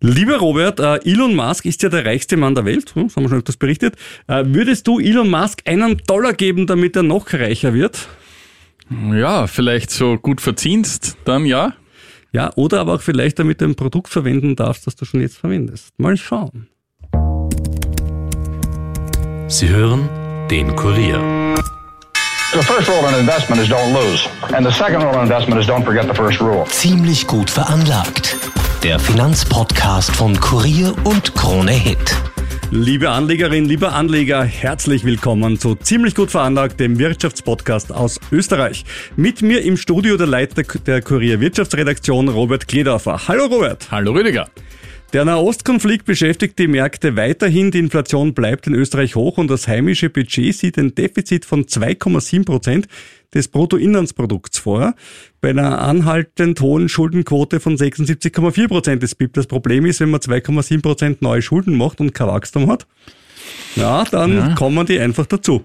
Lieber Robert, äh, Elon Musk ist ja der reichste Mann der Welt, hm, das haben wir schon öfters berichtet. Äh, würdest du Elon Musk einen Dollar geben, damit er noch reicher wird? Ja, vielleicht so gut verdienst, dann ja. Ja, oder aber auch vielleicht damit du ein Produkt verwenden darfst, das du schon jetzt verwendest. Mal schauen. Sie hören den Kurier. The first rule in investment is don't lose. And the second rule in investment is don't forget the first rule. Ziemlich gut veranlagt. Der Finanzpodcast von Kurier und Krone Hit. Liebe Anlegerin, lieber Anleger, herzlich willkommen zu Ziemlich gut veranlagt, dem Wirtschaftspodcast aus Österreich. Mit mir im Studio der Leiter der Kurier Wirtschaftsredaktion, Robert Kledorfer. Hallo Robert. Hallo Rüdiger. Der Nahostkonflikt beschäftigt die Märkte weiterhin. Die Inflation bleibt in Österreich hoch und das heimische Budget sieht ein Defizit von 2,7 Prozent des Bruttoinlandsprodukts vor. Bei einer anhaltend hohen Schuldenquote von 76,4 Prozent des BIP. Das Problem ist, wenn man 2,7 Prozent neue Schulden macht und kein Wachstum hat, ja, dann ja. kommen die einfach dazu.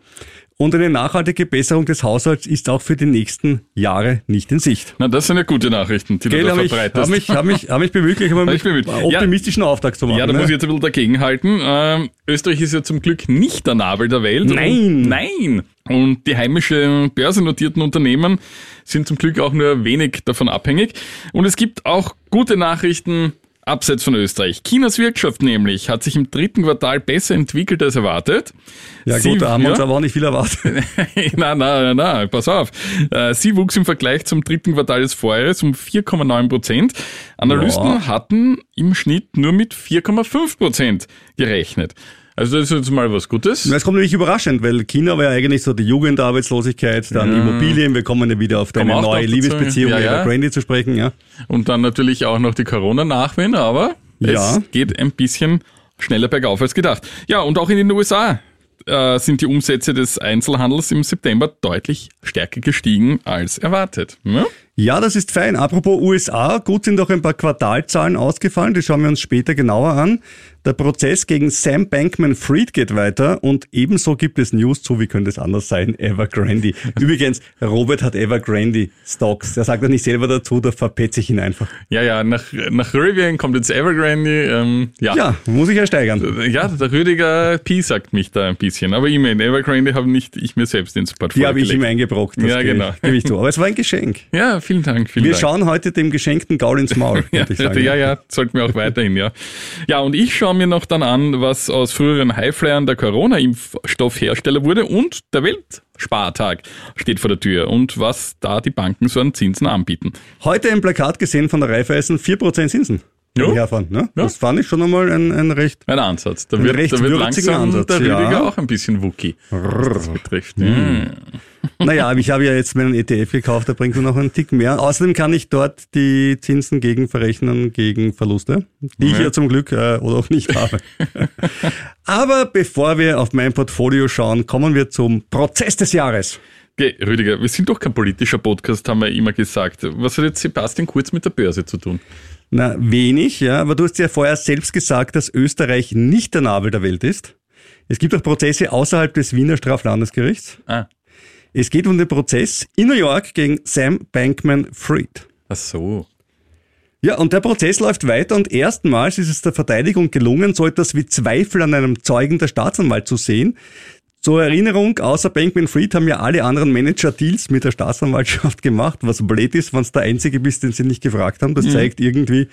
Und eine nachhaltige Besserung des Haushalts ist auch für die nächsten Jahre nicht in Sicht. Na, das sind ja gute Nachrichten, die Gell, du da verbreitest. Habe mich, hab mich, hab mich bemüht, gleich mal mit optimistischen ja, Auftrag zu machen. Ja, da ne? muss ich jetzt ein bisschen dagegenhalten. Ähm, Österreich ist ja zum Glück nicht der Nabel der Welt. Nein! nein! Und die heimischen börsennotierten Unternehmen sind zum Glück auch nur wenig davon abhängig. Und es gibt auch gute Nachrichten Abseits von Österreich. Chinas Wirtschaft nämlich hat sich im dritten Quartal besser entwickelt als erwartet. Ja Sie, gut, da haben wir uns aber auch nicht viel erwartet. na, na, na, pass auf. Äh, sie wuchs im Vergleich zum dritten Quartal des Vorjahres um 4,9 Prozent. Analysten ja. hatten im Schnitt nur mit 4,5 Prozent gerechnet. Also das ist jetzt mal was Gutes. Es kommt nämlich überraschend, weil China war ja eigentlich so die Jugendarbeitslosigkeit, dann ja. Immobilien, wir kommen ja wieder auf deine neue Liebesbeziehung ja, ja. mit Brandy zu sprechen. ja. Und dann natürlich auch noch die Corona-Nachwehen, aber ja. es geht ein bisschen schneller bergauf als gedacht. Ja, und auch in den USA äh, sind die Umsätze des Einzelhandels im September deutlich stärker gestiegen als erwartet. Ja? Ja, das ist fein. Apropos USA, gut sind auch ein paar Quartalzahlen ausgefallen, die schauen wir uns später genauer an. Der Prozess gegen Sam Bankman-Fried geht weiter und ebenso gibt es News zu, wie könnte es anders sein, Evergrande. Übrigens, Robert hat Evergrande Stocks. Er sagt das nicht selber dazu, da verpetze ich ihn einfach. Ja, ja, nach, nach Rivian kommt jetzt Evergrande. Ähm, ja. ja, muss ich ja steigern. Ja, der Rüdiger P sagt mich da ein bisschen. Aber ich meine, Evergrande habe nicht ich mir selbst ins Portfolio Die habe ich ihm eingebrockt. ja, genau. Gebe ich zu. Aber es war ein Geschenk. Ja, vielen Dank. Vielen wir Dank. schauen heute dem geschenkten Gaul ins Maul. ja, ja, ja, sollten wir auch weiterhin, ja. Ja, und ich schaue mir noch dann an, was aus früheren Highflyern der Corona-Impfstoffhersteller wurde und der Weltspartag steht vor der Tür und was da die Banken so an Zinsen anbieten. Heute ein Plakat gesehen von der Raiffeisen, 4% Zinsen. Ja. Herfahren, ne? ja. Das fand ich schon einmal ein, ein recht ein Ansatz. Da wird, da wird langsam Ansatz, der Rüdiger ja. auch ein bisschen Wookie, was das betrifft. Mhm. Naja, ich habe ja jetzt meinen ETF gekauft, da bringt mir noch einen Tick mehr. Außerdem kann ich dort die Zinsen gegen verrechnen, gegen Verluste, die ja. ich ja zum Glück äh, oder auch nicht habe. Aber bevor wir auf mein Portfolio schauen, kommen wir zum Prozess des Jahres. Okay, Rüdiger, wir sind doch kein politischer Podcast, haben wir immer gesagt. Was hat jetzt Sebastian Kurz mit der Börse zu tun? Na, wenig, ja, aber du hast ja vorher selbst gesagt, dass Österreich nicht der Nabel der Welt ist. Es gibt auch Prozesse außerhalb des Wiener Straflandesgerichts. Ah. Es geht um den Prozess in New York gegen Sam Bankman-Fried. Ach so. Ja, und der Prozess läuft weiter und erstmals ist es der Verteidigung gelungen, so etwas wie Zweifel an einem Zeugen der Staatsanwalt zu sehen. Zur Erinnerung, außer Bankman Fried haben ja alle anderen Manager Deals mit der Staatsanwaltschaft gemacht, was blöd ist, wenn es der einzige bist, den sie nicht gefragt haben. Das mhm. zeigt irgendwie,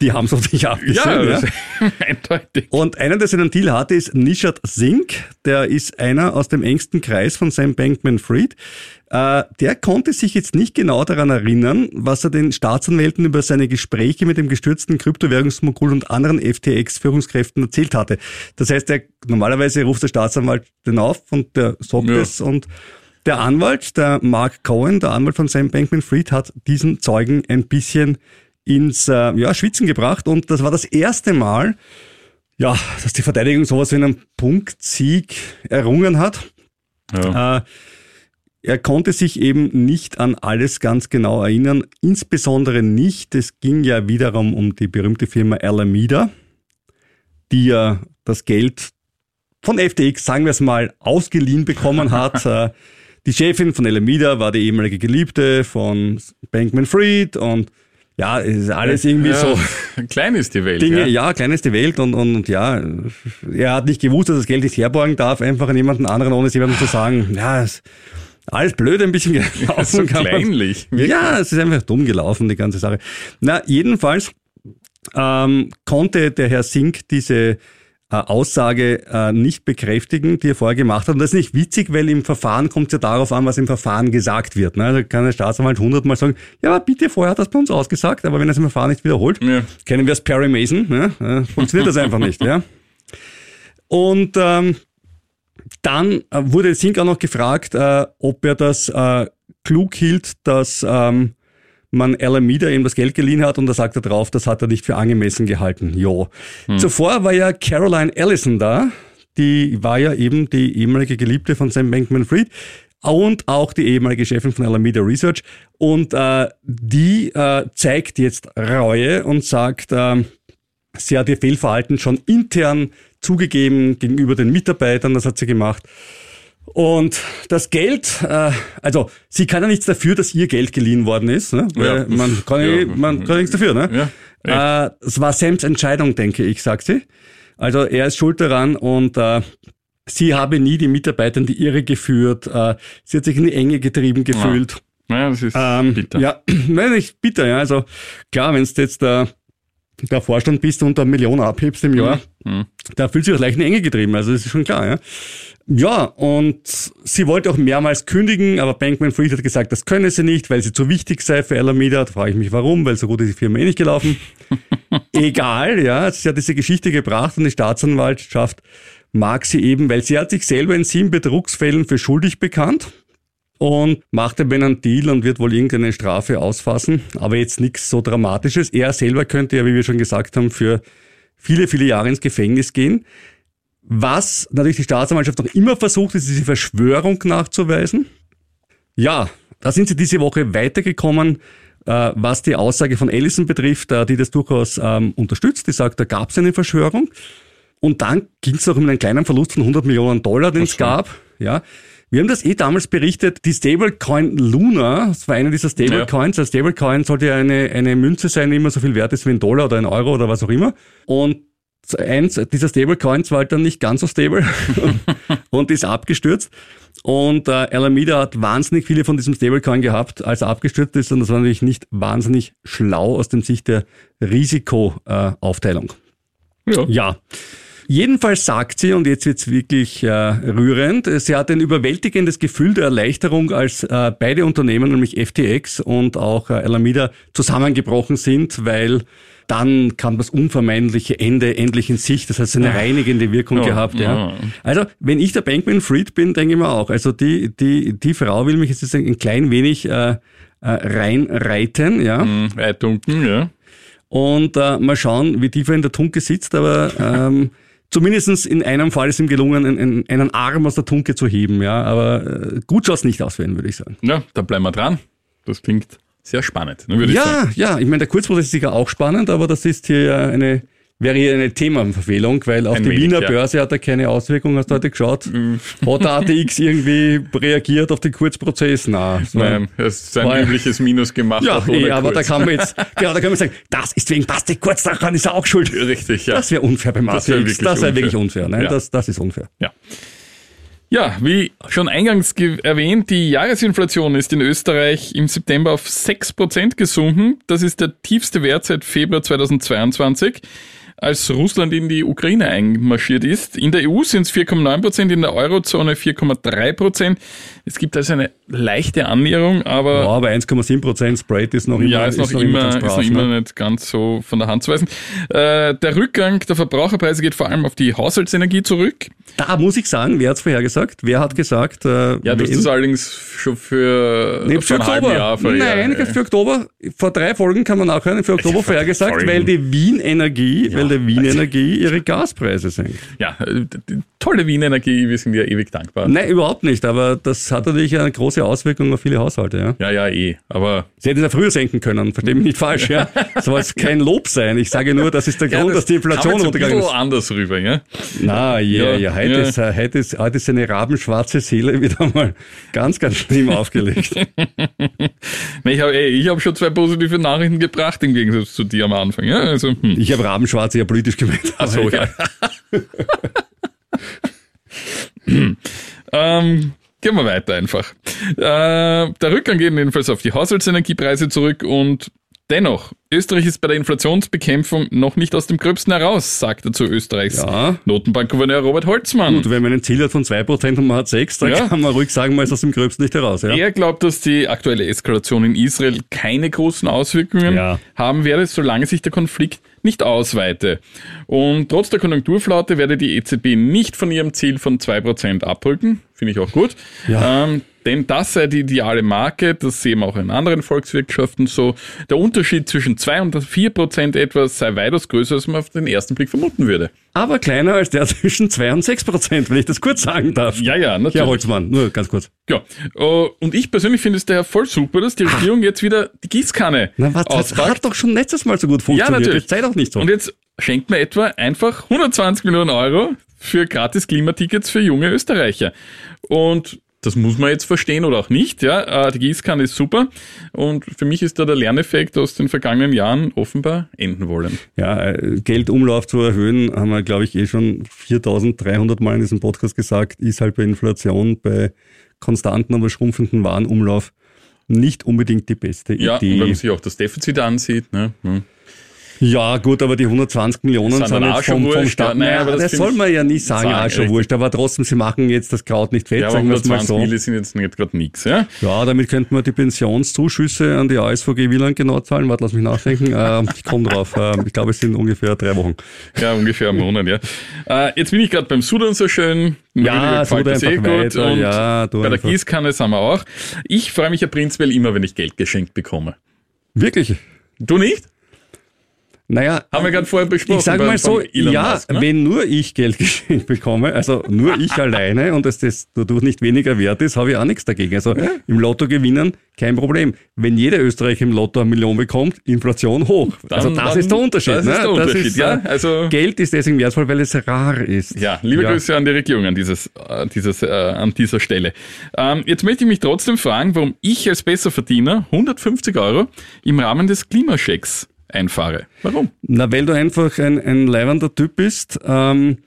die haben es auf dich abgesehen. Ja, ja. eindeutig. Und einer, der seinen Deal hatte, ist Nishat Singh. Der ist einer aus dem engsten Kreis von Sam Bankman-Fried. Äh, der konnte sich jetzt nicht genau daran erinnern, was er den Staatsanwälten über seine Gespräche mit dem gestürzten Kryptowährungsmogul und anderen FTX-Führungskräften erzählt hatte. Das heißt, er, normalerweise ruft der Staatsanwalt den auf und der sagt ja. es und der Anwalt, der Mark Cohen, der Anwalt von Sam Bankman-Fried, hat diesen Zeugen ein bisschen ins äh, ja, Schwitzen gebracht und das war das erste Mal, ja, dass die Verteidigung sowas wie einen Punktsieg errungen hat. Ja. Äh, er konnte sich eben nicht an alles ganz genau erinnern, insbesondere nicht, es ging ja wiederum um die berühmte Firma Alameda, die ja das Geld von FTX, sagen wir es mal, ausgeliehen bekommen hat. Äh, die Chefin von Alameda war die ehemalige Geliebte von Bankman Fried und ja, es ist alles irgendwie ja, so. Klein ist die Welt. Dinge, ja. ja. klein ist die Welt und, und, und ja, er hat nicht gewusst, dass das Geld nicht herborgen darf, einfach an jemanden anderen, ohne es jemandem zu sagen, ja, es, alles blöd ein bisschen gelaufen. so kann man- kleinlich. Ja, es ist einfach dumm gelaufen, die ganze Sache. Na, jedenfalls ähm, konnte der Herr Sink diese äh, Aussage äh, nicht bekräftigen, die er vorher gemacht hat. Und das ist nicht witzig, weil im Verfahren kommt es ja darauf an, was im Verfahren gesagt wird. Ne? Da kann der Staatsanwalt hundertmal sagen, ja, aber bitte, vorher hat das bei uns ausgesagt, aber wenn er es im Verfahren nicht wiederholt, Ja. kennen wir es Perry Mason, ne? äh, funktioniert das einfach nicht. Ja? Und ähm, dann äh, wurde Sink auch noch gefragt, äh, ob er das äh, klug hielt, dass ähm, man Alameda ihm das Geld geliehen hat und da sagt er drauf, das hat er nicht für angemessen gehalten. Jo. Zuvor war ja Caroline Ellison da, die war ja eben die ehemalige Geliebte von Sam Bankman-Fried und auch die ehemalige Chefin von Alameda Research und äh, die äh, zeigt jetzt Reue und sagt, ähm, Sie hat ihr Fehlverhalten schon intern zugegeben gegenüber den Mitarbeitern, das hat sie gemacht. Und das Geld, äh, also sie kann ja nichts dafür, dass ihr Geld geliehen worden ist. Ne? Weil Ja. man, kann ja, man kann ja nichts dafür. Ne? Ja, Äh, es war Sams Entscheidung, denke ich, sagt sie. Also er ist schuld daran und äh, sie habe nie die Mitarbeiter in die Irre geführt. Äh, sie hat sich in die Enge getrieben gefühlt. Ja, das ist Ähm, bitter. Ja, nein, nicht bitter, ja. Also klar, wenn du jetzt der, der Vorstand bist und eine Million abhebst im Jahr, Mhm. da fühlt sich auch leicht in Enge getrieben. Also das ist schon klar, ja. Ja, und sie wollte auch mehrmals kündigen, aber Bankman Fried hat gesagt, das könne sie nicht, weil sie zu wichtig sei für Alameda. Da frage ich mich, warum, weil so gut ist die Firma eh nicht gelaufen. Egal, ja, sie hat diese Geschichte gebracht und die Staatsanwaltschaft mag sie eben, weil sie hat sich selber in sieben Betrugsfällen für schuldig bekannt und machte Ben einen Deal und wird wohl irgendeine Strafe ausfassen, aber jetzt nichts so Dramatisches. Er selber könnte ja, wie wir schon gesagt haben, für viele, viele Jahre ins Gefängnis gehen. Was natürlich die Staatsanwaltschaft noch immer versucht, ist diese Verschwörung nachzuweisen. Ja, da sind sie diese Woche weitergekommen, äh, was die Aussage von Ellison betrifft, äh, die das durchaus ähm, unterstützt. Die sagt, da gab es eine Verschwörung. Und dann ging es auch um einen kleinen Verlust von 100 Millionen Dollar, den es gab. Ja. Wir haben das eh damals berichtet, die Stablecoin Luna, das war eine dieser Stablecoins. Ein Stablecoin sollte ja eine, eine Münze sein, die immer so viel wert ist wie ein Dollar oder ein Euro oder was auch immer. Und eins dieser Stablecoins war halt dann nicht ganz so stable und ist abgestürzt. Und äh, Alameda hat wahnsinnig viele von diesem Stablecoin gehabt, als er abgestürzt ist. Und das war natürlich nicht wahnsinnig schlau aus dem Sicht der Risikoaufteilung. Ja. Ja. Jedenfalls sagt sie, und jetzt wird's wirklich äh, rührend, sie hat ein überwältigendes Gefühl der Erleichterung, als äh, beide Unternehmen, nämlich FTX und auch äh, Alameda, zusammengebrochen sind, weil dann kam das unvermeidliche Ende endlich in Sicht. Das hat so eine reinigende Wirkung Ja, gehabt. Ja. ja. Also, wenn ich der Bankman Fried bin, denke ich mir auch, also die, die, die Frau will mich jetzt ein klein wenig äh, äh, reinreiten, ja. Mhm, Eitunken, ja. Und äh, mal schauen, wie tief er in der Tunke sitzt, aber ähm, zumindestens in einem Fall ist ihm gelungen, einen, einen Arm aus der Tunke zu heben, ja. Aber äh, gut schaut's nicht aus für ihn, würde ich sagen. Ja, da bleiben wir dran. Das klingt sehr spannend, ne, würde ich sagen. Ja, ja, ich meine, der Kurzprozess ist sicher auch spannend, aber das ist hier ja eine, wäre hier eine Themenverfehlung, weil auf Ein die wenig, Wiener ja. Börse hat er keine Auswirkungen. Hast du heute geschaut? Hat der ATX irgendwie reagiert auf den Kurzprozess? Na, so Nein, es ist ein übliches Minus gemacht. Ja, eh, aber da Kurs. kann man jetzt, genau, da kann man sagen, das ist wegen Basti Kurz, daran ist er auch schuld. Richtig, ja. Das wäre unfair beim Das wär ATX. wirklich Das wäre unfair. wirklich unfair. Ne? Ja. Das, das ist unfair. Ja. Ja, wie schon eingangs erwähnt, die Jahresinflation ist in Österreich im September auf 6% gesunken. Das ist der tiefste Wert seit Februar 2022, als Russland in die Ukraine einmarschiert ist. In der EU sind es 4,9%, in der Eurozone 4,3%. Es gibt also eine leichte Annäherung, aber Ja, aber 1,7 Prozent Spread ist noch immer, ja, ist noch, immer, ist noch immer ne? nicht ganz so von der Hand zu weisen. Äh, der Rückgang der Verbraucherpreise geht vor allem auf die Haushaltsenergie zurück. Da muss ich sagen, wer hat's vorhergesagt? Wer hat gesagt? Äh, Ja, du hast wen? das allerdings schon für, Nee, für Oktober. Jahr Nein, ja, für Oktober, vor drei Folgen kann man nachhören, für Oktober vorhergesagt, weil die Wien Energie, weil tolle Wien Energie ihre Gaspreise senkt. Ja, äh, tolle Wien Energie, wir sind ja ewig dankbar. Nein, überhaupt nicht, aber das hat natürlich eine große Auswirkung auf viele Haushalte, ja. Ja, ja, eh. Aber Sie hätten es ja früher senken können, versteh mich nicht falsch, ja. Soll es kein Lob sein. Ich sage nur, das ist der Grund, dass die Inflation jetzt runtergegangen ist. anders rüber, ja? Na, ja, Ja, ja, heute, ja. Ist, heute, ist, heute ist eine rabenschwarze Seele wieder mal ganz, ganz schlimm aufgelegt. Ich habe hab schon zwei positive Nachrichten gebracht im Gegensatz zu dir am Anfang. Ja, also, hm. Ich habe rabenschwarze ja politisch gemeint. Ach so, ja. ähm, gehen wir weiter einfach. Äh, der Rückgang geht jedenfalls auf die Haushaltsenergiepreise zurück und dennoch, Österreich ist bei der Inflationsbekämpfung noch nicht aus dem Gröbsten heraus, sagt dazu Österreichs Ja. Notenbankgouverneur Robert Holzmann. Gut, wenn man ein Ziel hat von 2% und man hat 6, dann Ja. kann man ruhig sagen, man ist aus dem Gröbsten nicht heraus. Ja? Er glaubt, dass die aktuelle Eskalation in Israel keine großen Auswirkungen haben werde, solange sich der Konflikt nicht ausweite. Und trotz der Konjunkturflaute werde die EZB nicht von ihrem Ziel von 2% abrücken. Finde ich auch gut. Ja. Ähm, denn das sei die ideale Marke, das sehen wir auch in anderen Volkswirtschaften so. Der Unterschied zwischen 2 und 4% etwas sei weitaus größer, als man auf den ersten Blick vermuten würde. Aber kleiner als der zwischen 2 und 6%, wenn ich das kurz sagen darf. Ja, ja, natürlich. Herr Holzmann, nur ganz kurz. Ja, äh, und ich persönlich finde es daher voll super, dass die Regierung jetzt wieder die Gießkanne Na, was, das hat doch schon letztes Mal so gut Ja, funktioniert. natürlich. Jetzt sei doch nicht so. Und jetzt schenkt man etwa einfach 120 Millionen Euro für gratis Klimatickets für junge Österreicher. Und das muss man jetzt verstehen oder auch nicht. Ja, Äh, die Gießkanne ist super. Und für mich ist da der Lerneffekt aus den vergangenen Jahren offenbar enden wollen. Ja, äh, Geldumlauf zu erhöhen, haben wir, glaube ich, eh schon 4300 Mal in diesem Podcast gesagt, ist halt bei Inflation, bei konstanten, aber schrumpfenden Warenumlauf nicht unbedingt die beste Ja, und wenn Idee. man sich auch das Defizit ansieht. Ne? hm. Ja, gut, aber die 120 Millionen Sind sind jetzt auch schon vom, vom Staat. ja. Nein, aber das das, soll man ja nicht sagen, sagen, ja, schon wurscht. Aber trotzdem, sie machen jetzt das Kraut nicht fett, Ja, sagen wir es mal 120 so. Mille sind jetzt nicht gerade nix. Ja? Ja, damit könnten wir die Pensionszuschüsse an die ASVG wie lang genau zahlen? Warte, lass mich nachdenken. äh, ich komme drauf. Äh, ich glaube, es sind ungefähr drei Wochen. Ja, ungefähr einen Monat, ja. Äh, jetzt bin ich gerade beim Sudan so schön. Ja, Sudan das eh gut. Und ja, bei der. Gießkanne sind wir auch. Ich freue mich ja prinzipiell immer, wenn ich Geld geschenkt bekomme. Wirklich? Du nicht? Naja, Haben wir gerade vorher besprochen. ich sage mal so, ja, Musk, ne? wenn nur ich Geld geschenkt bekomme, also nur ich alleine und es das dadurch nicht weniger wert ist, habe ich auch nichts dagegen. Also im Lotto gewinnen, kein Problem. Wenn jeder Österreicher im Lotto eine Million bekommt, Inflation hoch. also das dann- ist der Unterschied. das ne? ist der Unterschied, ja. äh, Also- Geld ist deswegen wertvoll, weil es rar ist. Ja, liebe Grüße an die Regierung an, dieses, äh, dieses, äh, an dieser Stelle. Ähm, jetzt möchte ich mich trotzdem fragen, warum ich als Besserverdiener 150 Euro im Rahmen des Klimaschecks einfahre. Warum? Na, weil du einfach ein, ein leibender Typ bist ähm,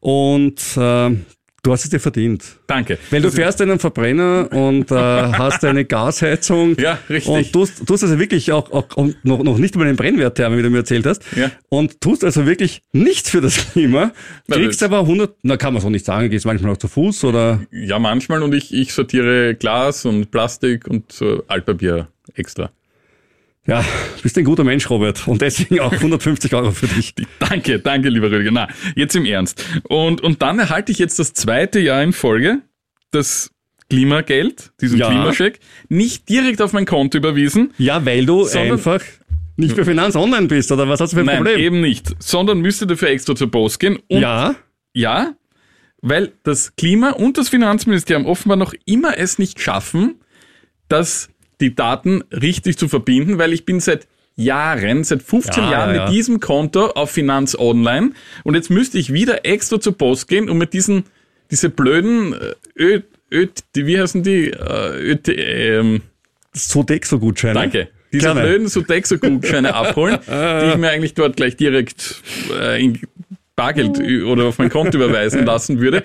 und ähm, du hast es dir verdient. Danke. Weil du fährst einen Verbrenner und äh, hast eine Gasheizung. Ja, richtig. Und tust, tust also wirklich auch, auch noch, noch nicht mal den Brennwerttherme, wie du mir erzählt hast. Ja. Und tust also wirklich nichts für das Klima. Kriegst aber 100, na kann man so nicht sagen, gehst manchmal auch zu Fuß oder. Ja, manchmal und ich, ich sortiere Glas und Plastik und so Altpapier extra. Ja, bist ein guter Mensch, Robert. Und deswegen auch 150 Euro für dich. Danke, danke, lieber Rüdiger. Na, jetzt im Ernst. Und, und dann erhalte ich jetzt das zweite Jahr in Folge das Klimageld, diesen Ja. Klimascheck, nicht direkt auf mein Konto überwiesen. Ja, weil du einfach nicht für Finanz online bist, oder was hast du für ein Nein, Problem? eben nicht. Sondern müsste dafür extra zur Post gehen. Und Ja, Ja, weil das Klima und das Finanzministerium offenbar noch immer es nicht schaffen, dass die Daten richtig zu verbinden, weil ich bin seit Jahren, seit 15 Ja, Jahren ja. mit diesem Konto auf Finanz Online und jetzt müsste ich wieder extra zur Post gehen und mit diesen, diese blöden äh, Ö, Ö, die, wie heißen die? Äh, Ö, ähm, Sodexo-Gutscheine. Danke. Diese Gerne. blöden Sodexo-Gutscheine abholen, die ich mir eigentlich dort gleich direkt äh, in Bargeld ü- oder auf mein Konto überweisen lassen würde.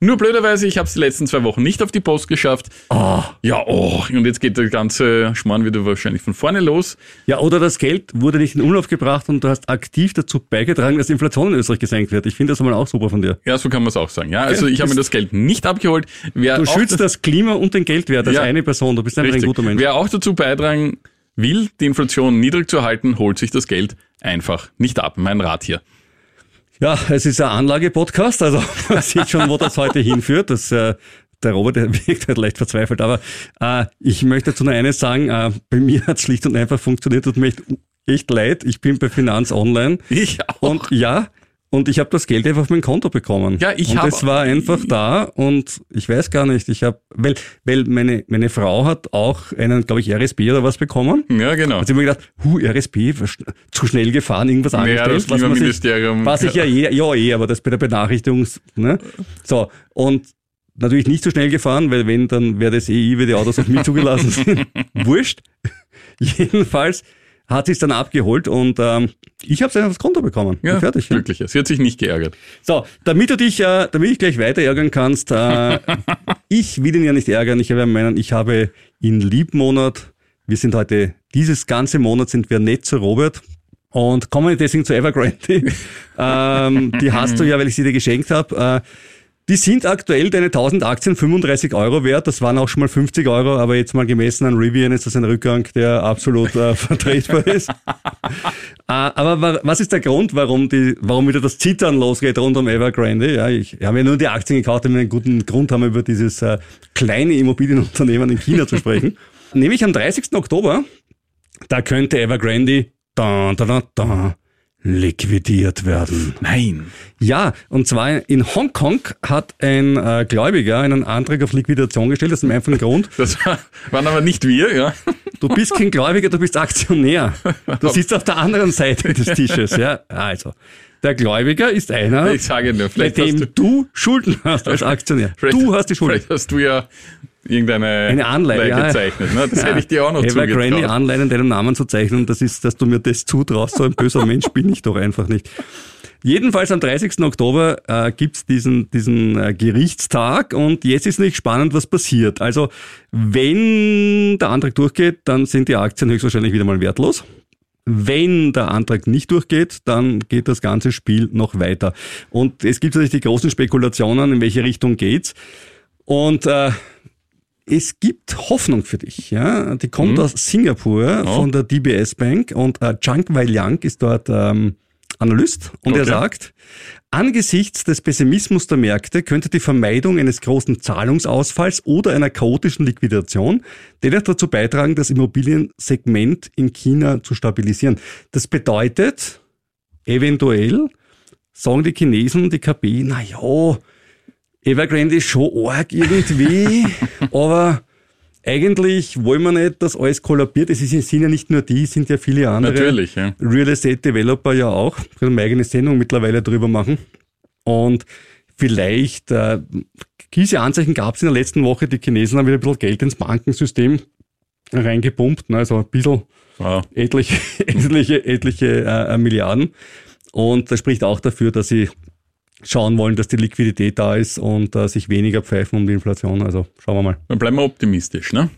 Nur blöderweise, ich habe es die letzten zwei Wochen nicht auf die Post geschafft. Ja, oh, und jetzt geht der ganze Schmarrn wieder wahrscheinlich von vorne los. Ja, oder das Geld wurde nicht in Umlauf gebracht und du hast aktiv dazu beigetragen, dass die Inflation in Österreich gesenkt wird. Ich finde das mal auch super von dir. Ja, so kann man es auch sagen. Ja, also ich habe mir das Geld nicht abgeholt. Wer Du schützt das Klima und den Geldwert als Ja. eine Person. Du bist einfach Richtig. ein guter Mensch. Wer auch dazu beitragen will, die Inflation niedrig zu halten, holt sich das Geld einfach nicht ab. Mein Rat hier. Ja, es ist ein Anlage-Podcast, also man sieht schon, wo das heute hinführt. Das, äh, der Robert der wirkt halt leicht verzweifelt, aber äh, ich möchte dazu nur eines sagen, äh, bei mir hat es schlicht und einfach funktioniert und möchte echt leid. Ich bin bei Finanz Online. Ich auch. Und ja, und ich habe das Geld einfach auf mein Konto bekommen. Ja, ich und hab- es war einfach da und ich weiß gar nicht, ich habe, weil, weil meine, meine Frau hat auch einen, glaube ich, RSB oder was bekommen. ja, genau. Hat sie mir gedacht, hu, RSB, was- zu schnell gefahren, irgendwas Ja, angestellt. das was Klimaministerium. Was ich ja eh, ja eh, aber das bei der Benachrichtigung, ne? So, und natürlich nicht so schnell gefahren, weil wenn, dann wäre das eh, wie die Autos auf mich zugelassen sind. Wurscht. Jedenfalls hat sie es dann abgeholt und ähm, ich habe es einfach aufs Konto bekommen. Ja, fertig. Ja. glücklicher. Sie hat sich nicht geärgert. So, damit du dich, äh, damit ich gleich weiter ärgern kannst, äh, ich will ihn ja nicht ärgern. Ich habe meinen, ich habe ihn Liebmonat. Wir sind heute, dieses ganze Monat sind wir nett zu Robert und kommen deswegen zu Evergrande. ähm, die hast du ja, weil ich sie dir geschenkt habe. Äh, die sind aktuell deine 1000 Aktien 35 Euro wert. Das waren auch schon mal 50 Euro, aber jetzt mal gemessen an Rivian ist das ein Rückgang, der absolut äh, vertretbar ist. Ah, aber wa- was ist der Grund, warum, die, warum wieder das Zittern losgeht rund um Evergrande? Ja, ich habe ja nur die Aktien gekauft, damit wir einen guten Grund haben, über dieses äh, kleine Immobilienunternehmen in China zu sprechen. Nämlich am 30. Oktober, da könnte Evergrande da, da, da, da, liquidiert werden. Nein. Ja, und zwar in Hongkong hat ein äh, Gläubiger einen Antrag auf Liquidation gestellt, aus dem einfachen Grund, Das war- waren aber nicht wir, ja. Du bist kein Gläubiger, du bist Aktionär. Du sitzt auf der anderen Seite des Tisches, ja. Also, der Gläubiger ist einer, nur, bei dem du, du Schulden hast als Aktionär. Du hast die Schulden. Vielleicht hast du ja irgendeine Eine Anleihe, ja. gezeichnet. Ne? Das hätte ich dir auch noch Evergrande zugetraut. Anleihen in deinem Namen zu zeichnen, das ist, dass du mir das zutraust. So ein böser Mensch bin ich doch einfach nicht. Jedenfalls am 30. Oktober äh, gibt's diesen, diesen äh, Gerichtstag und jetzt ist nicht spannend, was passiert. Also wenn der Antrag durchgeht, dann sind die Aktien höchstwahrscheinlich wieder mal wertlos. Wenn der Antrag nicht durchgeht, dann geht das ganze Spiel noch weiter. Und es gibt natürlich die großen Spekulationen, in welche Richtung geht's. Und äh, es gibt Hoffnung für dich. Ja? Die kommt aus Singapur Oh. von der DBS Bank und äh, Chang Wei Liang ist dort ähm, Analyst und er Okay. sagt, angesichts des Pessimismus der Märkte könnte die Vermeidung eines großen Zahlungsausfalls oder einer chaotischen Liquidation dennoch dazu beitragen, das Immobiliensegment in China zu stabilisieren. Das bedeutet, eventuell sagen die Chinesen, die KP, na ja, Evergrande ist schon arg irgendwie, aber eigentlich wollen wir nicht, dass alles kollabiert. Es sind ja nicht nur die, es sind ja viele andere. Natürlich, ja. Real Estate Developer ja auch. Können wir eigene Sendung mittlerweile drüber machen. Und vielleicht, äh, diese Anzeichen gab es in der letzten Woche, die Chinesen haben wieder ein bisschen Geld ins Bankensystem reingepumpt, ne, also ein bisschen Wow. etliche, etliche, etliche äh, Milliarden. Und das spricht auch dafür, dass sie schauen wollen, dass die Liquidität da ist und äh, sich weniger pfeifen um die Inflation. Also schauen wir mal. Dann bleiben wir optimistisch, ne?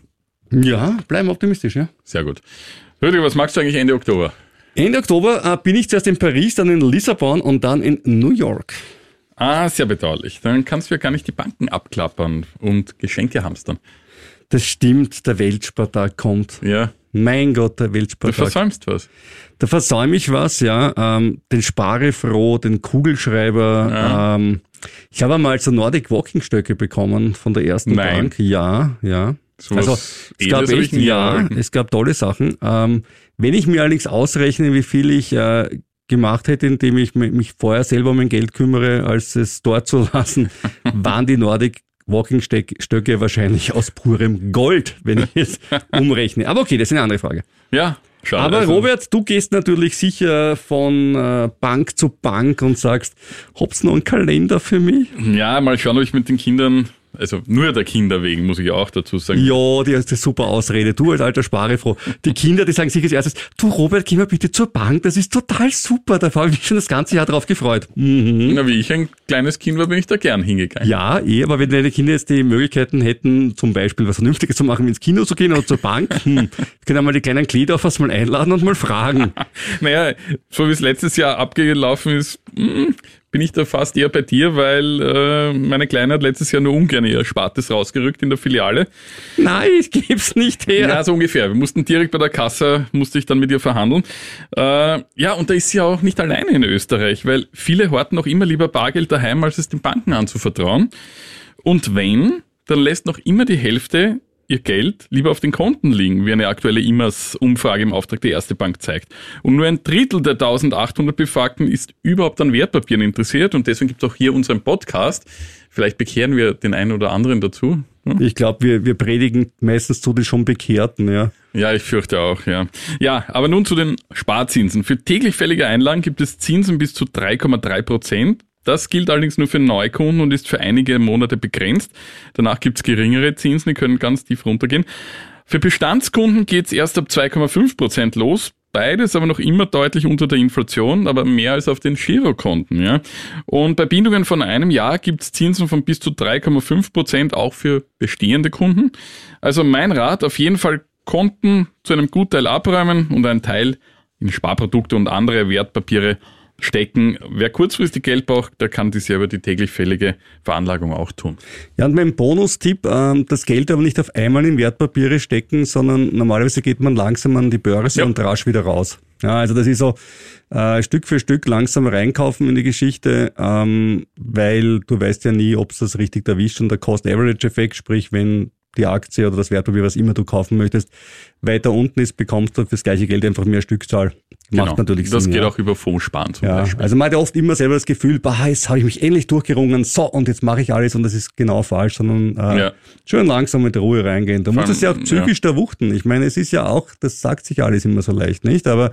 Ja, bleiben optimistisch, ja. Sehr gut. Rüdiger, was magst du eigentlich Ende Oktober? Ende Oktober äh, bin ich zuerst in Paris, dann in Lissabon und dann in New York. Ah, sehr bedauerlich. Dann kannst du ja gar nicht die Banken abklappern und Geschenke hamstern. Das stimmt, der Weltspartag kommt. Ja, Mein Gott, der du Weltspartag. versäumst was. Da versäume ich was, ja. Ähm, den Sparefroh, den Kugelschreiber. Ja. Ähm, ich habe einmal so Nordic Walking Stöcke bekommen von der ersten Nein. Bank. Ja, ja. So also es gab echt, ja, erhalten. es gab tolle Sachen. Ähm, wenn ich mir allerdings ausrechne, wie viel ich äh, gemacht hätte, indem ich mi- mich vorher selber um mein Geld kümmere, als es dort zu lassen, waren die Nordic Walking Steck- Stöcke wahrscheinlich aus purem Gold, wenn ich es umrechne. Aber okay, das ist eine andere Frage. Ja, schade. Aber Also, Robert, du gehst natürlich sicher von äh, Bank zu Bank und sagst, hab's noch einen Kalender für mich? Ja, mal schauen, ob ich mit den Kindern, also nur der Kinder wegen, muss ich auch dazu sagen. Ja, die ist eine super Ausrede. Du als alter Sparefroh. Die Kinder, die sagen sich als erstes, du Robert, geh mal bitte zur Bank, das ist total super. Da habe ich mich schon das ganze Jahr drauf gefreut. Mhm. Na, wie ich ein kleines Kind war, bin ich da gern hingegangen. Ja, eh, aber wenn deine Kinder jetzt die Möglichkeiten hätten, zum Beispiel was Vernünftiges zu machen, ins Kino zu gehen oder zur Bank, hm, wir können mal die kleinen Gliedorfers mal einladen und mal fragen. Naja, so wie es letztes Jahr abgelaufen ist, mm, bin ich da fast eher bei dir, weil äh, meine Kleine hat letztes Jahr nur ungern ihr Spartes rausgerückt in der Filiale. Nein, ich geb's nicht her. Ja, so ungefähr. Wir mussten direkt bei der Kasse, musste ich dann mit ihr verhandeln. Äh, ja, und da ist sie auch nicht alleine in Österreich, weil viele horten noch immer lieber Bargeld daheim, als es den Banken anzuvertrauen. Und wenn, dann lässt noch immer die Hälfte ihr Geld lieber auf den Konten liegen, wie eine aktuelle IMAS-Umfrage im Auftrag der Erste Bank zeigt. Und nur ein Drittel der 1800 Befragten ist überhaupt an Wertpapieren interessiert und deswegen gibt es auch hier unseren Podcast. Vielleicht bekehren wir den einen oder anderen dazu. Hm? Ich glaube, wir, wir predigen meistens zu den schon Bekehrten, ja. Ja, ich fürchte auch, ja. Ja, aber nun zu den Sparzinsen. Für täglich fällige Einlagen gibt es Zinsen bis zu 3,3 Prozent. Das gilt allerdings nur für Neukunden und ist für einige Monate begrenzt. Danach gibt's geringere Zinsen, die können ganz tief runtergehen. Für Bestandskunden geht's erst ab 2,5 Prozent los. Beides aber noch immer deutlich unter der Inflation, aber mehr als auf den Girokonten. Ja. Und bei Bindungen von einem Jahr gibt's Zinsen von bis zu 3,5 Prozent auch für bestehende Kunden. Also mein Rat, auf jeden Fall Konten zu einem Gutteil abräumen und einen Teil in Sparprodukte und andere Wertpapiere stecken. Wer kurzfristig Geld braucht, der kann dies ja über die täglich fällige Veranlagung auch tun. Ja, und mein Bonustipp, ähm, das Geld aber nicht auf einmal in Wertpapiere stecken, sondern normalerweise geht man langsam an die Börse ja. und rasch wieder raus. Ja, also das ist so äh, Stück für Stück langsam reinkaufen in die Geschichte, ähm, weil du weißt ja nie, ob es das richtig erwischt und der Cost-Average-Effekt, sprich wenn die Aktie oder das Wertpapier, was immer du kaufen möchtest, weiter unten ist, bekommst du fürs gleiche Geld einfach mehr Stückzahl. Macht genau. natürlich Sinn. Das geht ja. auch über Fondssparen zum ja. Beispiel. Also man hat ja oft immer selber das Gefühl, bah, jetzt habe ich mich endlich durchgerungen, so und jetzt mache ich alles und das ist genau falsch, sondern äh, ja. schön langsam mit Ruhe reingehen. Du musst es ja auch psychisch ja. da wuchten. Ich meine, es ist ja auch, das sagt sich alles immer so leicht, nicht? Aber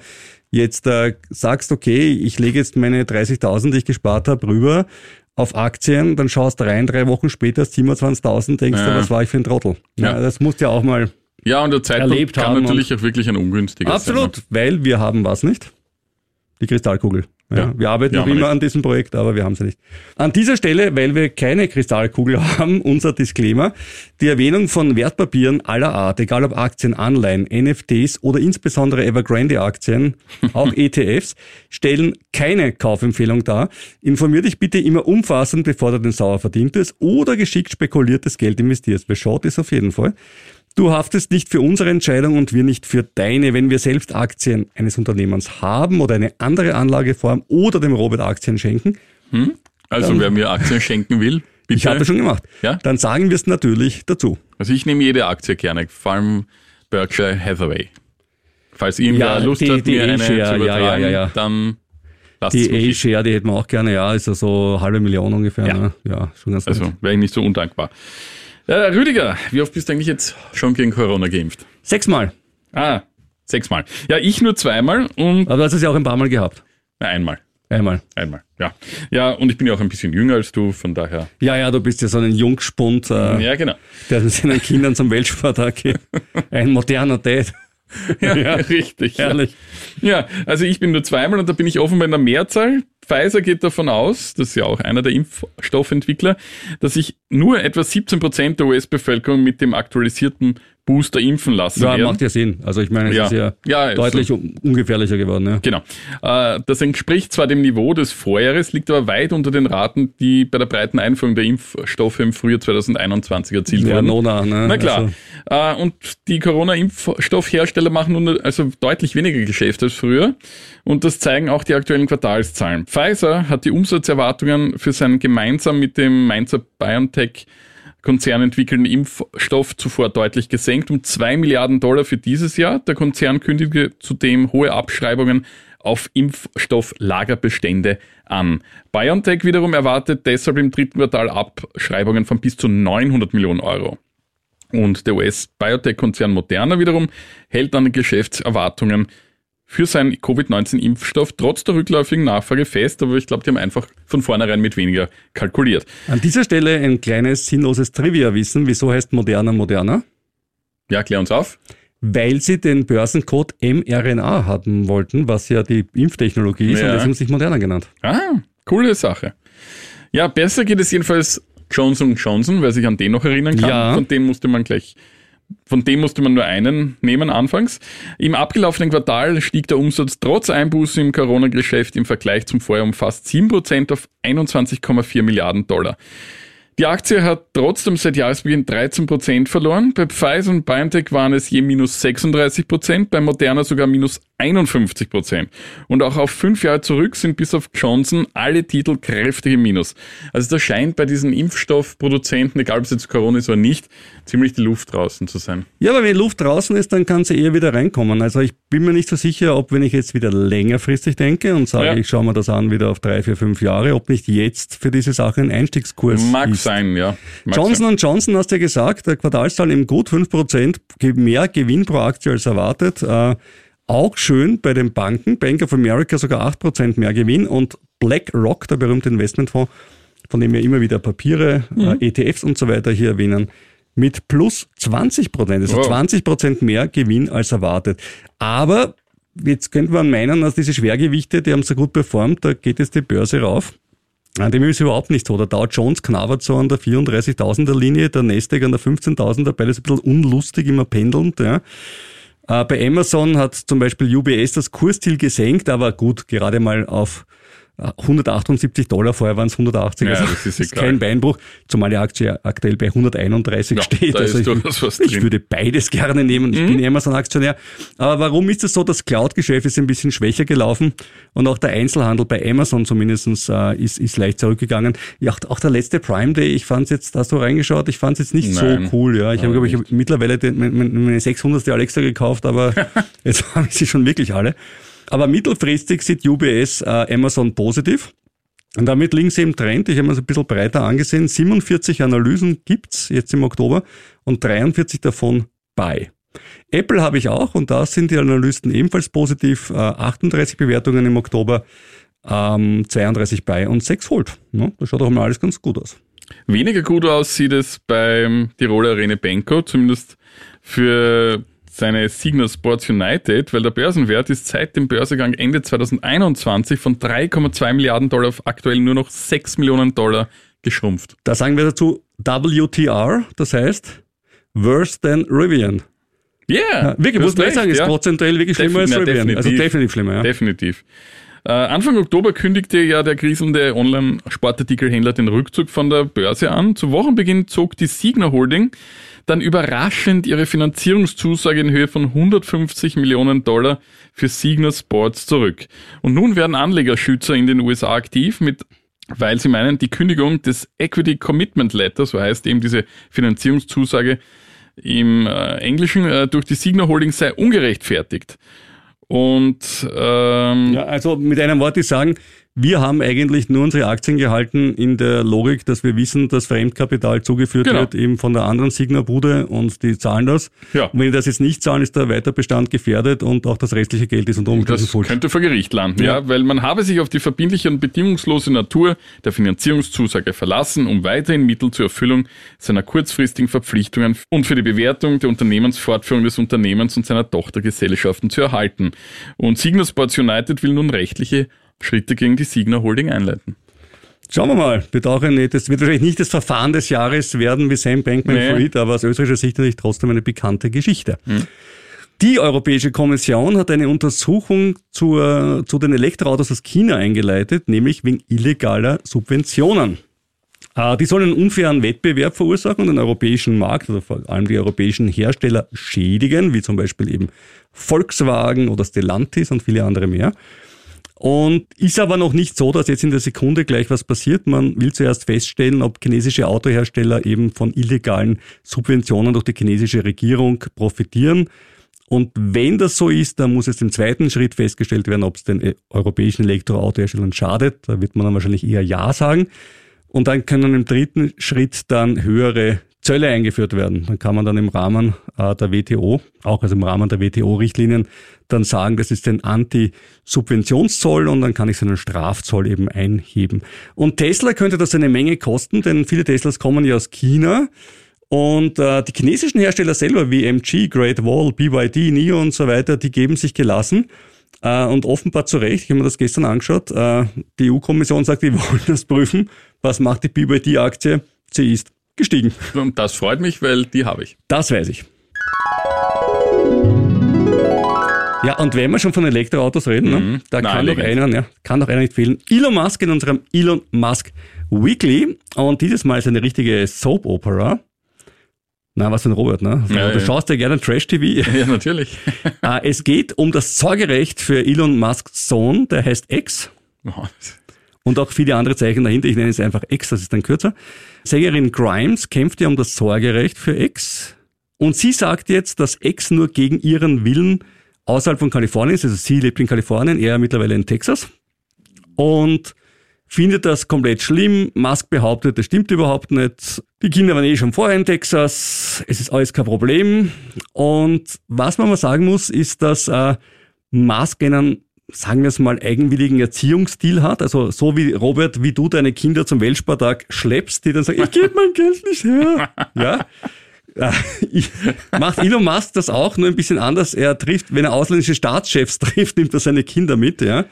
jetzt äh, sagst, okay, ich lege jetzt meine 30.000, die ich gespart habe, rüber auf Aktien, dann schaust du rein, drei Wochen später ist 27.000, denkst ja. du, was war ich für ein Trottel? Ja. ja das musst du ja auch mal Ja, und der Zeitpunkt kann natürlich auch wirklich ein ungünstiger sein. Absolut, ne? weil wir haben was nicht? Die Kristallkugel. Ja. Wir arbeiten noch immer nicht. an diesem Projekt, aber wir haben sie nicht. An dieser Stelle, weil wir keine Kristallkugel haben, unser Disclaimer. Die Erwähnung von Wertpapieren aller Art, egal ob Aktien, Anleihen, NFTs oder insbesondere Evergrande-Aktien, auch ETFs, stellen keine Kaufempfehlung dar. Informier dich bitte immer umfassend, bevor du den sauer verdientes oder geschickt spekuliertes Geld investierst. Beschaut ist auf jeden Fall. Du haftest nicht für unsere Entscheidung und wir nicht für deine, wenn wir selbst Aktien eines Unternehmens haben oder eine andere Anlageform oder dem Robert Aktien schenken. Hm? Also dann, wer mir Aktien schenken will, bitte. Ich habe das schon gemacht. Ja? Dann sagen wir es natürlich dazu. Also ich nehme jede Aktie gerne, vor allem Berkshire Hathaway. Falls irgendwer ja, Lust die, hat, die mir eine zu übertragen, ja, ja, ja, dann lasst Die A-Share, die hätten wir auch gerne, ja, ist also halbe Million ungefähr. Ja, ne? ja schon ganz Also wäre ich nicht so undankbar. Äh, Rüdiger, wie oft bist du eigentlich jetzt schon gegen Corona geimpft? Sechsmal. Ah, sechsmal. Ja, ich nur zweimal und. Aber du hast es ja auch ein paar Mal gehabt. Na, einmal. Einmal. Einmal, ja. Ja, und ich bin ja auch ein bisschen jünger als du, von daher. Ja, ja, du bist ja so ein Jungspund. Äh, ja, genau. Der mit seinen Kindern zum Weltsport geht. Ein moderner Dad. Ja, ja, richtig. Herrlich. Ja, also ich bin nur zweimal und da bin ich offenbar in der Mehrzahl. Pfizer geht davon aus, das ist ja auch einer der Impfstoffentwickler, dass sich nur etwa 17 Prozent der US-Bevölkerung mit dem aktualisierten Booster impfen lassen ja, werden. macht ja Sinn. Also ich meine, es ja. ist ja, ja deutlich so. ungefährlicher geworden. Ja. Genau. Äh, das entspricht zwar dem Niveau des Vorjahres, liegt aber weit unter den Raten, die bei der breiten Einführung der Impfstoffe im Frühjahr 2021 erzielt ja, wurden. Nona, ne? Na klar. Also. Und die Corona-Impfstoffhersteller machen nun also deutlich weniger Geschäft als früher. Und das zeigen auch die aktuellen Quartalszahlen. Pfizer hat die Umsatzerwartungen für seinen gemeinsam mit dem Mainzer BioNTech Konzern entwickelten Impfstoff zuvor deutlich gesenkt um zwei Milliarden Dollar für dieses Jahr. Der Konzern kündigte zudem hohe Abschreibungen auf Impfstofflagerbestände an. BioNTech wiederum erwartet deshalb im dritten Quartal Abschreibungen von bis zu 900 Millionen Euro. Und der US-Biotech-Konzern Moderna wiederum hält an den Geschäftserwartungen für seinen Covid-19-Impfstoff trotz der rückläufigen Nachfrage fest, aber ich glaube, die haben einfach von vornherein mit weniger kalkuliert. An dieser Stelle ein kleines sinnloses Trivia-Wissen. Wieso heißt Moderna Moderna? Ja, klär uns auf. Weil sie den Börsencode mRNA haben wollten, was ja die Impftechnologie ist, ja. und deswegen sich Moderna genannt. Ah, coole Sache. Ja, besser geht es jedenfalls Johnson Johnson, wer sich an den noch erinnern kann. Ja. Von dem musste man gleich von dem musste man nur einen nehmen anfangs. Im abgelaufenen Quartal stieg der Umsatz trotz Einbußen im Corona-Geschäft im Vergleich zum Vorjahr um fast 7% auf 21,4 Milliarden Dollar. Die Aktie hat trotzdem seit Jahresbeginn 13% verloren. Bei Pfizer und BioNTech waren es je minus 36%, bei Moderna sogar minus 51 Prozent. Und auch auf fünf Jahre zurück sind bis auf Johnson alle Titel kräftig im Minus. Also da scheint bei diesen Impfstoffproduzenten, egal ob es jetzt Corona ist oder nicht, ziemlich die Luft draußen zu sein. Ja, aber wenn Luft draußen ist, dann kann sie eher wieder reinkommen. Also ich bin mir nicht so sicher, ob wenn ich jetzt wieder längerfristig denke und sage, Ja. ich schaue mir das an wieder auf drei, vier, fünf Jahre, ob nicht jetzt für diese Sache ein Einstiegskurs Mag ist. sein, ja. Mag Johnson sein. Johnson hast du ja gesagt, der Quartalszahl eben gut, 5% ge- mehr Gewinn pro Aktie als erwartet. Auch schön bei den Banken, Bank of America sogar 8% mehr Gewinn und BlackRock, der berühmte Investmentfonds, von dem wir immer wieder Papiere, Mhm. äh, ETFs und so weiter hier erwähnen, mit plus 20%, also Wow. 20% mehr Gewinn als erwartet. Aber jetzt könnte man meinen, dass diese Schwergewichte, die haben so gut performt, da geht jetzt die Börse rauf. Ja, dem ist überhaupt nicht so. Der Dow Jones knabbert so an der 34.000er Linie, der Nasdaq an der 15.000er, beides ein bisschen unlustig, immer pendelnd. Ja. Äh, bei Amazon hat zum Beispiel UBS das Kursziel gesenkt, aber gut, gerade mal auf 178 Dollar, vorher waren es 180, Ja, also das ist egal. kein Beinbruch, zumal die Aktie aktuell bei 131 Ja, steht. also ist ich, ich. Mhm. würde beides gerne nehmen, ich bin Amazon-Aktionär. Aber warum ist es so, das Cloud-Geschäft ist ein bisschen schwächer gelaufen und auch der Einzelhandel bei Amazon zumindest äh, ist, ist leicht zurückgegangen. Ja, auch, der letzte Prime Day, ich fand jetzt, hast du reingeschaut, ich fand es jetzt nicht Nein, so cool. Ja, Ich habe, glaube ich, mittlerweile den, meine, meine 600. Alexa gekauft, aber jetzt habe ich sie schon wirklich alle. Aber mittelfristig sieht UBS äh, Amazon positiv. Und damit liegen sie im Trend. Ich habe mir das ein bisschen breiter angesehen. 47 Analysen gibt's jetzt im Oktober und 43 davon bei. Apple habe ich auch und da sind die Analysten ebenfalls positiv. Äh, 38 Bewertungen im Oktober, ähm, 32 bei und 6 Hold. Ne? Das schaut doch mal alles ganz gut aus. Weniger gut aus sieht es beim Tiroler Rene Benko, zumindest für seine Signa Sports United, weil der Börsenwert ist seit dem Börsegang Ende 2021 von 3,2 Milliarden Dollar auf aktuell nur noch 6 Millionen Dollar geschrumpft. Da sagen wir dazu WTR, das heißt Worse than Rivian. Yeah, Wirklich, du muss man recht, sagen, ist ja. prozentuell wirklich schlimmer als Defin- na, Rivian. Also definitiv. definitiv schlimmer, ja. Definitiv. Äh, Anfang Oktober kündigte ja der kriselnde Online-Sportartikelhändler den Rückzug von der Börse an. Zu Wochenbeginn zog die Signa Holding dann überraschend ihre Finanzierungszusage in Höhe von 150 Millionen Dollar für Signa Sports zurück. Und nun werden Anlegerschützer in den USA aktiv mit weil sie meinen, die Kündigung des Equity Commitment Letter, so heißt eben diese Finanzierungszusage im äh, Englischen, äh, durch die Signa Holding sei ungerechtfertigt. Und ähm, Ja, also mit einem Wort, die sagen, wir haben eigentlich nur unsere Aktien gehalten in der Logik, dass wir wissen, dass Fremdkapital zugeführt Genau. wird, eben von der anderen Signa-Bude und die zahlen das. Ja. Und wenn die das jetzt nicht zahlen, ist der Weiterbestand gefährdet und auch das restliche Geld ist unter Umständen Das könnte vor Gericht landen, ja. Ja. weil man habe sich auf die verbindliche und bedingungslose Natur der Finanzierungszusage verlassen, um weiterhin Mittel zur Erfüllung seiner kurzfristigen Verpflichtungen und für die Bewertung der Unternehmensfortführung des Unternehmens und seiner Tochtergesellschaften zu erhalten. Und Signa Sports United will nun rechtliche Schritte gegen die Signa Holding einleiten. Schauen wir mal. Wird auch ein, das wird wahrscheinlich nicht das Verfahren des Jahres werden wie Sam Bankman-Fried, aber aus österreichischer Sicht natürlich trotzdem eine bekannte Geschichte. Die Europäische Kommission hat eine Untersuchung zur, zu den Elektroautos aus China eingeleitet, nämlich wegen illegaler Subventionen. Äh, Die sollen einen unfairen Wettbewerb verursachen und den europäischen Markt, oder vor allem die europäischen Hersteller schädigen, wie zum Beispiel eben Volkswagen oder Stellantis und viele andere mehr. Und ist aber noch nicht so, dass jetzt in der Sekunde gleich was passiert. Man will zuerst feststellen, ob chinesische Autohersteller eben von illegalen Subventionen durch die chinesische Regierung profitieren. Und wenn das so ist, dann muss es im zweiten Schritt festgestellt werden, ob es den äh, europäischen Elektroautoherstellern schadet. Da wird man dann wahrscheinlich eher Ja sagen. Und dann können im dritten Schritt dann höhere Zölle eingeführt werden. Dann kann man dann im Rahmen äh, der WTO, auch also im Rahmen der WTO-Richtlinien, dann sagen, das ist ein Anti-Subventionszoll und dann kann ich so einen Strafzoll eben einheben. Und Tesla könnte das eine Menge kosten, denn viele Teslas kommen ja aus China. Und äh, die chinesischen Hersteller selber wie MG, Great Wall, BYD, NIO und so weiter, die geben sich gelassen. Äh, und offenbar zu Recht, ich habe mir das gestern angeschaut, äh, die EU-Kommission sagt, die wollen das prüfen. Was macht die BYD-Aktie? Sie ist gestiegen. Und das freut mich, weil die habe ich. Das weiß ich. Ja, und wenn wir schon von Elektroautos reden, ne, da kann doch, einer, ja, kann doch einer nicht fehlen. Elon Musk in unserem Elon Musk Weekly. Und dieses Mal ist eine richtige Soap-Opera. Na, was für ein Robert, ne? Ja, du ja. schaust ja gerne Trash-TV. Ja, natürlich. Äh, es geht um das Sorgerecht für Elon Musks Sohn, der heißt X. Oh, Und auch viele andere Zeichen dahinter. Ich nenne es einfach X, das ist dann kürzer. Sängerin Grimes kämpft ja um das Sorgerecht für X. Und sie sagt jetzt, dass X nur gegen ihren Willen außerhalb von Kalifornien ist. Also sie lebt in Kalifornien, er mittlerweile in Texas. Und findet das komplett schlimm. Musk behauptet, das stimmt überhaupt nicht. Die Kinder waren eh schon vorher in Texas. Es ist alles kein Problem. Und was man mal sagen muss, ist, dass äh, Musk einen, sagen wir es mal, eigenwilligen Erziehungsstil hat. Also so wie Robert, wie du deine Kinder zum Weltspartag schleppst, die dann sagen, ich gebe mein Geld nicht her. Ja. Macht Elon Musk das auch, nur ein bisschen anders. Er trifft, wenn er ausländische Staatschefs trifft, nimmt er seine Kinder mit, ja.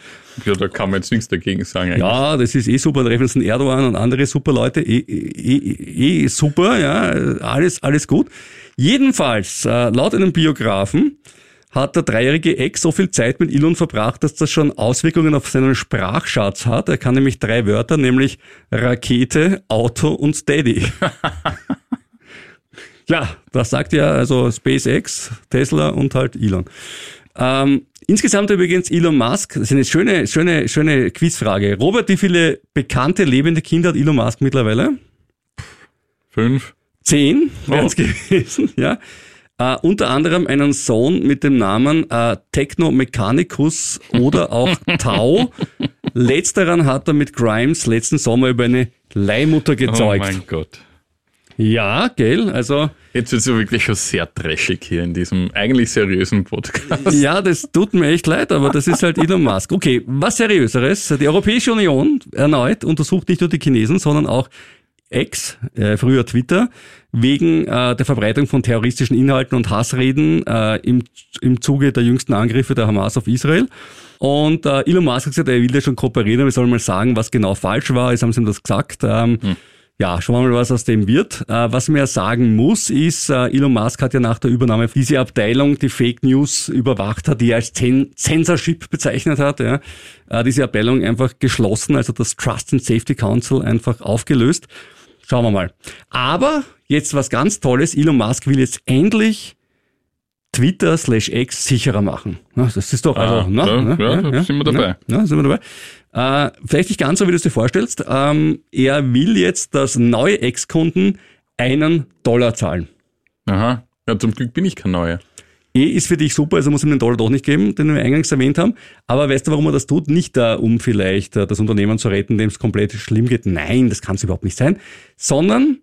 ja, da kann man jetzt nichts dagegen sagen. Eigentlich. Ja, das ist eh super. Treffen den Erdogan und andere super Leute. Eh, eh, eh, eh super, ja. Alles, alles gut. Jedenfalls, äh, laut einem Biografen hat der dreijährige Ex so viel Zeit mit Elon verbracht, dass das schon Auswirkungen auf seinen Sprachschatz hat. Er kann nämlich drei Wörter, nämlich Rakete, Auto und Daddy. ja, das sagt ja also SpaceX, Tesla und halt Elon. Ähm, insgesamt übrigens Elon Musk, das ist eine schöne, schöne, schöne Quizfrage. Robert, wie viele bekannte lebende Kinder hat Elon Musk mittlerweile? Fünf. Zehn wären es Oh. gewesen, ja. Äh, unter anderem einen Sohn mit dem Namen äh, Techno Mechanicus oder auch Tau. Letzteren hat er mit Grimes letzten Sommer über eine Leihmutter Oh gezeugt. mein Gott. Ja, gell? Also, Jetzt wird es ja wirklich schon sehr trashig hier in diesem eigentlich seriösen Podcast. ja, das tut mir echt leid, aber das ist halt Elon Musk. Okay, was Seriöseres. Die Europäische Union erneut untersucht nicht nur die Chinesen, sondern auch X, äh, früher Twitter, wegen äh, der Verbreitung von terroristischen Inhalten und Hassreden äh, im, im Zuge der jüngsten Angriffe der Hamas auf Israel. Und äh, Elon Musk hat gesagt, er will ja schon kooperieren, wir sollen mal sagen, was genau falsch war. Jetzt haben sie ihm das gesagt. Ähm, Ja, schauen wir mal, was aus dem wird. Äh, was man ja sagen muss, ist, äh, Elon Musk hat ja nach der Übernahme diese Abteilung, die Fake News überwacht hat, die er als Zen Censorship bezeichnet hat, ja, äh, diese Abteilung einfach geschlossen, also das Trust and Safety Council einfach aufgelöst. Schauen wir mal. Aber jetzt was ganz Tolles. Elon Musk will jetzt endlich Twitter slash X sicherer machen. Na, Das ist doch Ah, also, na, ja, na, ja, da sind wir dabei. Ja, ja, sind wir dabei. Äh, vielleicht nicht ganz so, wie du es dir vorstellst. Ähm, er will jetzt, dass neue Ex-Kunden einen Dollar zahlen. Aha. Ja, zum Glück bin ich kein Neuer. Eh ist für dich super, also muss ihm den Dollar doch nicht geben, den wir eingangs erwähnt haben. Aber weißt du, warum er das tut? Nicht da, um vielleicht äh, das Unternehmen zu retten, dem es komplett schlimm geht. Nein, das kann es überhaupt nicht sein. Sondern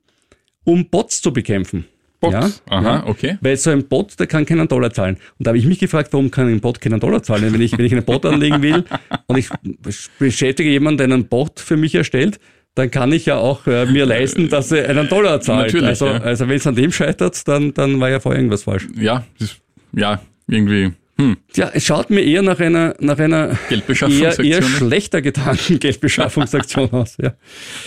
um Bots zu bekämpfen. Bots? Ja, Aha, ja. okay. Weil so ein Bot, der kann keinen Dollar zahlen. Und da habe ich mich gefragt, warum kann ein Bot keinen Dollar zahlen? Wenn ich, wenn ich einen Bot anlegen will und ich beschäftige jemanden, der einen Bot für mich erstellt, dann kann ich ja auch äh, mir leisten, dass er einen Dollar zahlt. Natürlich, also, ja. also wenn es an dem scheitert, dann, dann war ja vorher irgendwas falsch. Ja, das ja, irgendwie, hm, Tja, es schaut mir eher nach einer, nach einer eher, eher schlechter getanen Geldbeschaffungsaktion aus. Ja.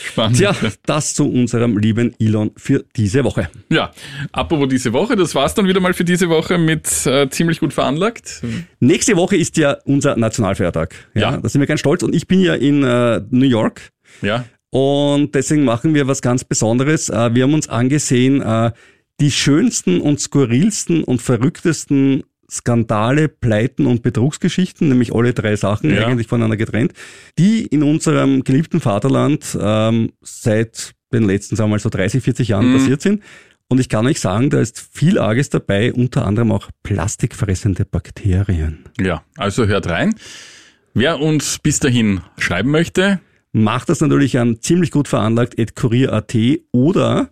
spannend. Tja, das zu unserem lieben Elon für diese Woche. Ja, apropos diese Woche, das war's dann wieder mal für diese Woche mit äh, ziemlich gut veranlagt. Nächste Woche ist ja unser Nationalfeiertag. Ja, Ja. Da sind wir ganz stolz. Und ich bin ja in äh, New York. Ja, Und deswegen machen wir was ganz Besonderes. Äh, Wir haben uns angesehen, äh, die schönsten und skurrilsten und verrücktesten Skandale, Pleiten und Betrugsgeschichten, nämlich alle drei Sachen, Ja. eigentlich voneinander getrennt, die in unserem geliebten Vaterland ähm, seit den letzten, sagen wir mal so 30, 40 Jahren Mhm. passiert sind. Und ich kann euch sagen, da ist viel Arges dabei, unter anderem auch plastikfressende Bakterien. ja, also hört rein. Wer uns bis dahin schreiben möchte, Macht das natürlich an ziemlich gut veranlagt at kurier.at oder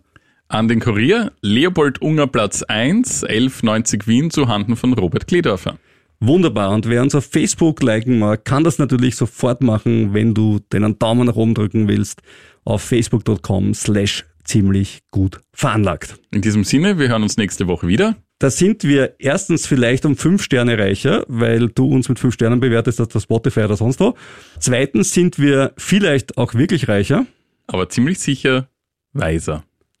an den Kurier Leopold Unger Platz 1, 1190 Wien zu Handen von Robert Kledorfer. Wunderbar. Und wer uns auf Facebook liken mag, kann das natürlich sofort machen, wenn du den einen Daumen nach oben drücken willst, auf facebook.com slash ziemlich gut veranlagt. In diesem Sinne, wir hören uns nächste Woche wieder. Da sind wir erstens vielleicht um fünf Sterne reicher, weil du uns mit fünf Sternen bewertest, als Spotify oder sonst wo. Zweitens sind wir vielleicht auch wirklich reicher. aber ziemlich sicher weiser.